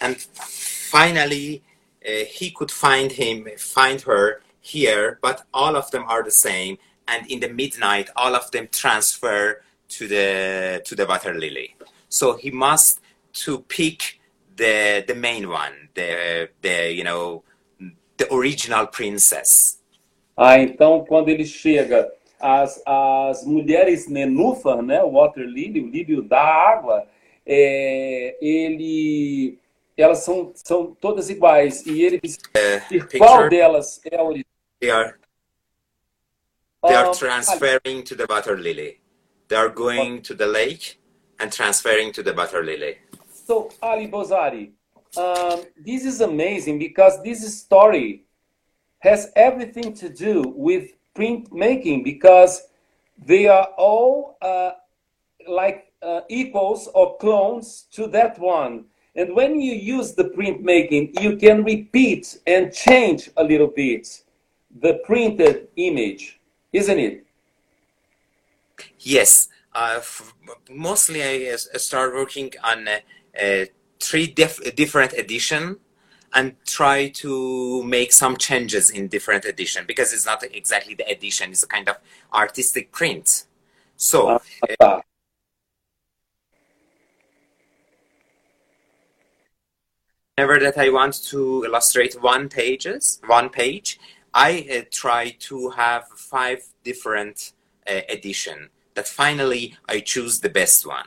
and finally uh, he could find him find her here but all of them are the same and in the midnight all of them transfer to the to the water lily so he must to pick the the main one the the you know the original princess ah então quando ele chega as, as mulheres nenúfar né o water lily o lírio da água é, ele elas são, são todas iguais. E ele uh, qual delas é a original. They are, they are um, transferring to the water lily. They are going to the lake and transferring to the water lily. So, Ali Bozari, um, this is amazing because this story has everything to do with printmaking because they are all uh, like uh, equals or clones to that one. And when you use the printmaking, you can repeat and change a little bit the printed image, isn't it? Yes. Uh, mostly I start working on uh, three different edition and try to make some changes in different edition because it's not exactly the edition, it's a kind of artistic print. So, uh, whenever that I want to illustrate one pages, one page, I uh, try to have five different uh, edition that finally I choose the best one.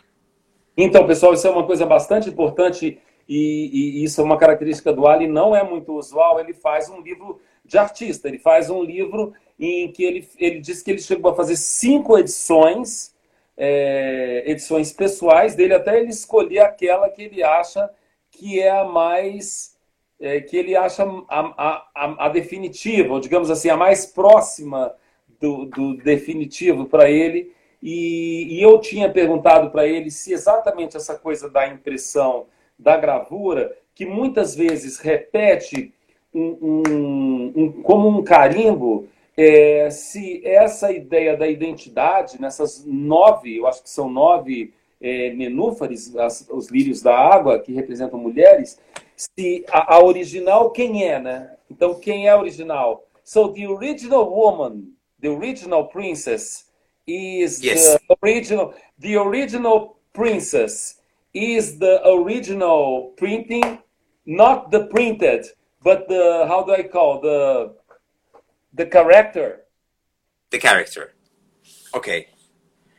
Então, pessoal, isso é uma coisa bastante importante e, e isso é uma característica do Ali, não é muito usual. Ele faz um livro de artista. Ele faz um livro em que ele, ele diz que ele chegou a fazer cinco edições, é, edições pessoais dele, até ele escolher aquela que ele acha que é a mais. É, que ele acha a, a, a, definitiva, ou digamos assim, a mais próxima do, do definitivo para ele. E, e, eu tinha perguntado para ele se exatamente essa coisa da impressão, da gravura, que muitas vezes repete um, um, um, como um carimbo, é, se essa ideia da identidade, nessas nove, eu acho que são nove é, nenúfares, as, os lírios da água, que representam mulheres, se a, a, original quem é, né? Então, quem é a original? So, the original woman, the original princess, is yes. the original, the original princess is the original printing, not the printed, but the, how do I call, the, the character. The character. Ok.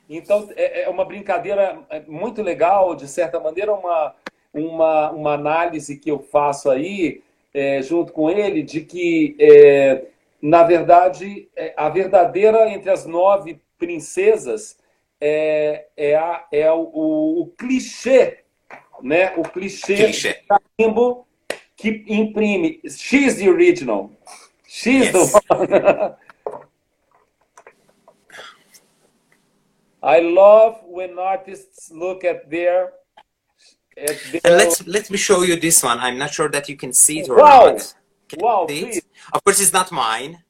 Então, é, é uma brincadeira é, muito legal, de certa maneira, uma, uma, uma análise que eu faço aí, é, junto com ele, de que, é, na verdade, é, a verdadeira entre as nove princesas é, é, a, é o, o, o clichê, né? O clichê, clichê. que imprime. She's the original. She's yes. the. I love when artists look at their. At their... And let's let me show you this one. I'm not sure that you can see it or wow. not. Can wow! Please. Of course, it's not mine.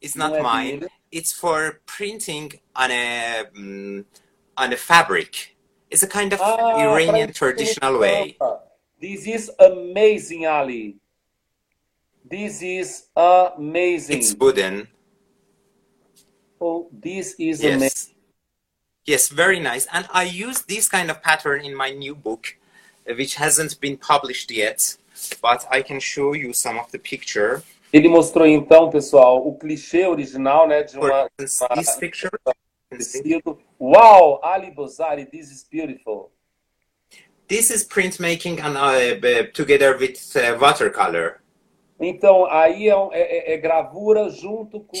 It's not mine. It's for printing on a um, on a fabric. It's a kind of ah, Iranian traditional way. This is amazing, Ali. This is amazing. It's wooden. Oh, this is yes. amazing. Yes, very nice. And I use this kind of pattern in my new book, which hasn't been published yet, but I can show you some of the picture. Ele mostrou então, pessoal, o clichê original, né, de uma, this picture. Tecido. Wow, Ali Bozari, this is beautiful. This is printmaking and uh, together with uh, watercolor. Então, aí é, é, é, gravura junto com,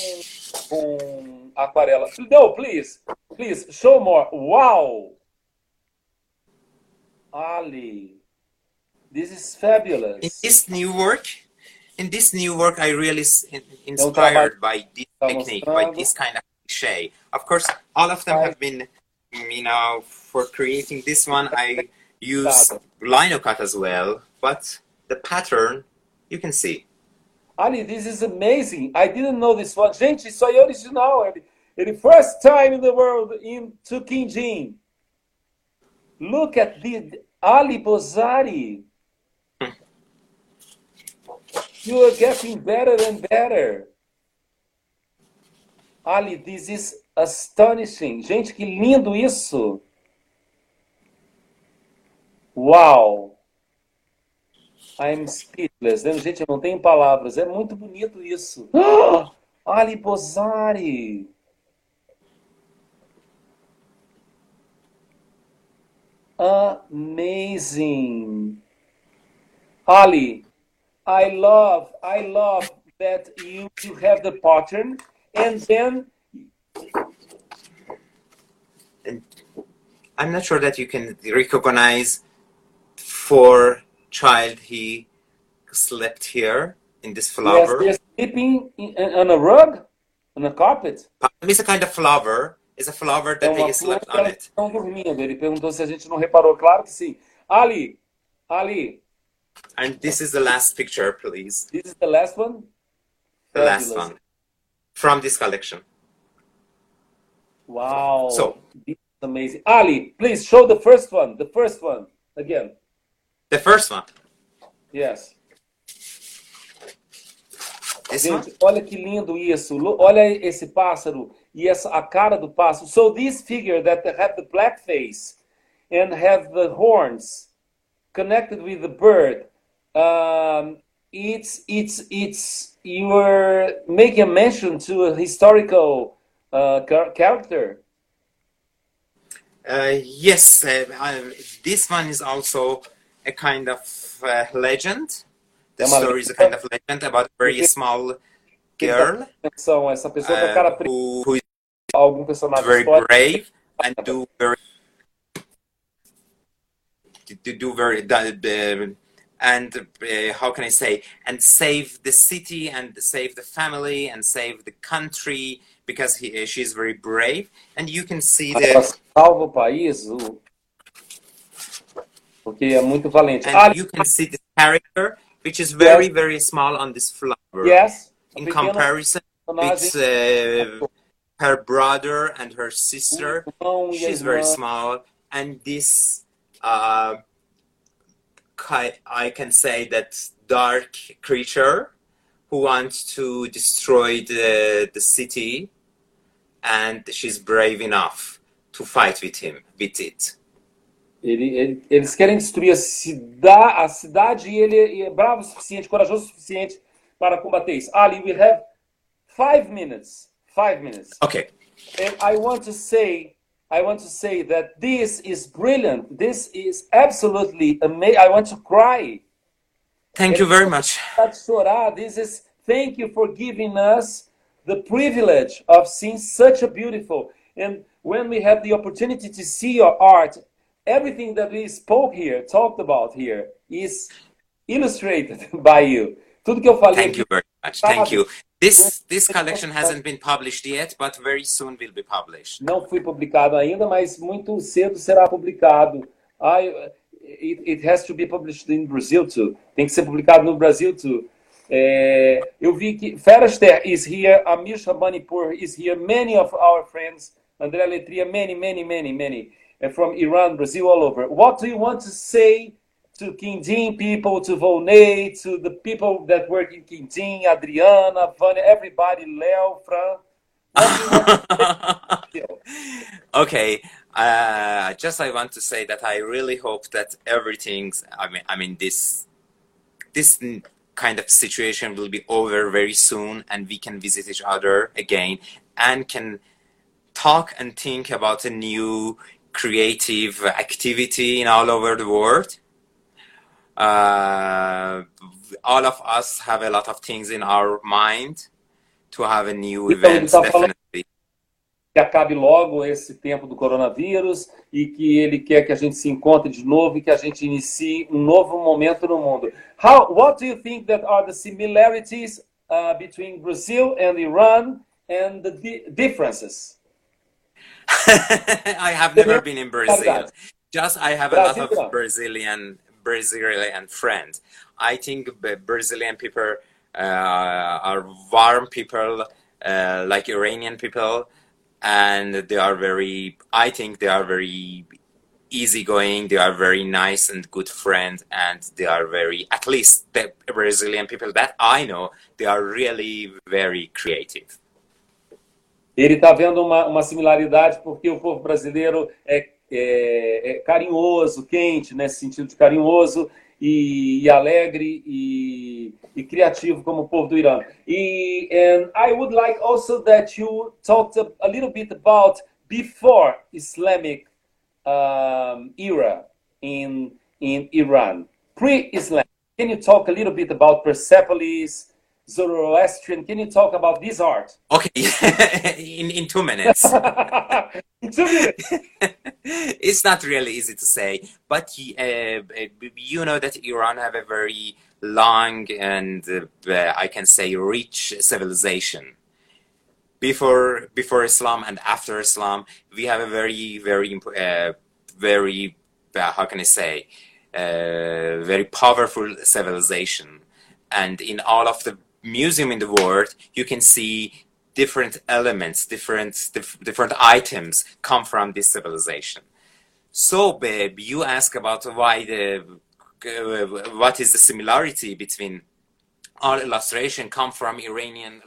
com aquarela. No, please, please, show more. Wow! Ali, this is fabulous. In this new work, in this new work, I really inspired by this technique, by this kind of cliche. Of course, all of them have been, you know, for creating this one, I use linocut as well, but the pattern, you can see. Ali, this is amazing. I didn't know this one. Gente, isso aí é original. Ele, ele first time in the world in Quindim. Look at the Ali Boozari. You are getting better and better. Ali, this is astonishing. Gente, que lindo isso. Uau. I'm speechless. Gente, eu não tenho palavras. É muito bonito isso. Ali Bozari. Amazing. Ali, I love, I love that you, you have the pattern and then I'm not sure that you can recognize for child he slept here in this flower. Yes, they're sleeping in, on a rug, on a carpet. It's a kind of flower. It's a flower that é they slept on it. Estão dormindo. Ele perguntou se a gente não reparou. Claro que sim. Ali, Ali. And this is the last picture, please. This is the last one. The Fabulous. last one from this collection. Wow. So this is amazing. Ali, please show the first one. The first one again. The first one. Yes. This Gente, olha que lindo isso. Olha esse pássaro e essa a cara do pássaro. So this figure that have the black face and have the horns connected with the bird. Um, it's it's it's you were making a mention to a historical uh, character. Uh, yes, uh, this one is also a kind of uh, legend. The story is a kind of legend about a very small girl São essa pessoa com cara uh, who, who is very brave and do very to do very um, and uh, how can I say and save the city and save the family and save the country because he, she's very brave. And you can see the salva o país, o- porque é muito valente. and Ah, you can see the character which is very very small on this flower. Yes, in comparison it's uh, her brother and her sister. O irmão a she's very small. And this uh i can say that dark creature who wants to destroy the the city and she's brave enough to fight with him with it Ele- ele- eles querem destruir a, cida, a cidade e ele é bravo o suficiente, corajoso o suficiente para combater isso. Ali, we have five minutes. Five minutes. okay And I want to say, I want to say that this is brilliant. This is absolutely amazing. I want to cry. thank you very much chorar. Ah, this is thank you for giving us the privilege of seeing such a beautiful. And when we have the opportunity to see your art, everything that we spoke here, talked about here, is illustrated by you. Tudo que eu falei thank you very much thank you this this collection hasn't been published yet but very soon will be published não foi publicado ainda, mas muito cedo será publicado. I, it, it has to be published in Brazil too. Tem que ser publicado no Brasil too. É, eu vi que Feraster is here, Amir Shabanipur is here, many of our friends, André Letria, many, many, many, many, uh, from Iran, Brazil, all over. What do you want to say to Quindim people, to Volnei, to the people that work in Quindim, Adriana, Vânia, everybody, Leo, Fran? Okay uh, just i want to say that i really hope that everything's i mean i mean this this kind of situation will be over very soon and we can visit each other again and can talk and think about a new creative activity in all over the world uh, all of us have a lot of things in our mind to have a new Então, event falando definitely que acabe logo esse tempo do coronavírus e que ele quer que a gente se encontre de novo e que a gente inicie um novo momento no mundo. How, what do you think that are the similarities uh, between Brazil and Iran and the di differences? I have never been in Brazil. Just I have a lot of Brazilian Brazilian friends. I think Brazilian people uh, are warm people, uh, like Iranian people, and they are very. I think they are very easygoing. They are very nice and good friends, and they are very. At least the Brazilian people that I know, they are really very creative. Ele está vendo uma, uma similaridade porque o povo brasileiro é, é, é carinhoso, quente, nesse sentido de carinhoso e, e alegre e, e criativo como o povo do Irã. E and I would like also that you talked a, a little bit about before Islamic um, era in in Iran, pre-Islam. Can you talk a little bit about Persepolis, Zoroastrian? Can you talk about this art? Okay, in in two minutes. In two minutes. it's not really easy to say, but uh, you know that Iran have a very long and uh, I can say rich civilization. Before before Islam and after Islam, we have a very very uh, very uh, how can I say uh, very powerful civilization, and in all of the museum in the world, you can see different elements, different dif- different items come from this civilization. So, babe, you ask about why the uh, what is the similarity between our illustration come from Iranian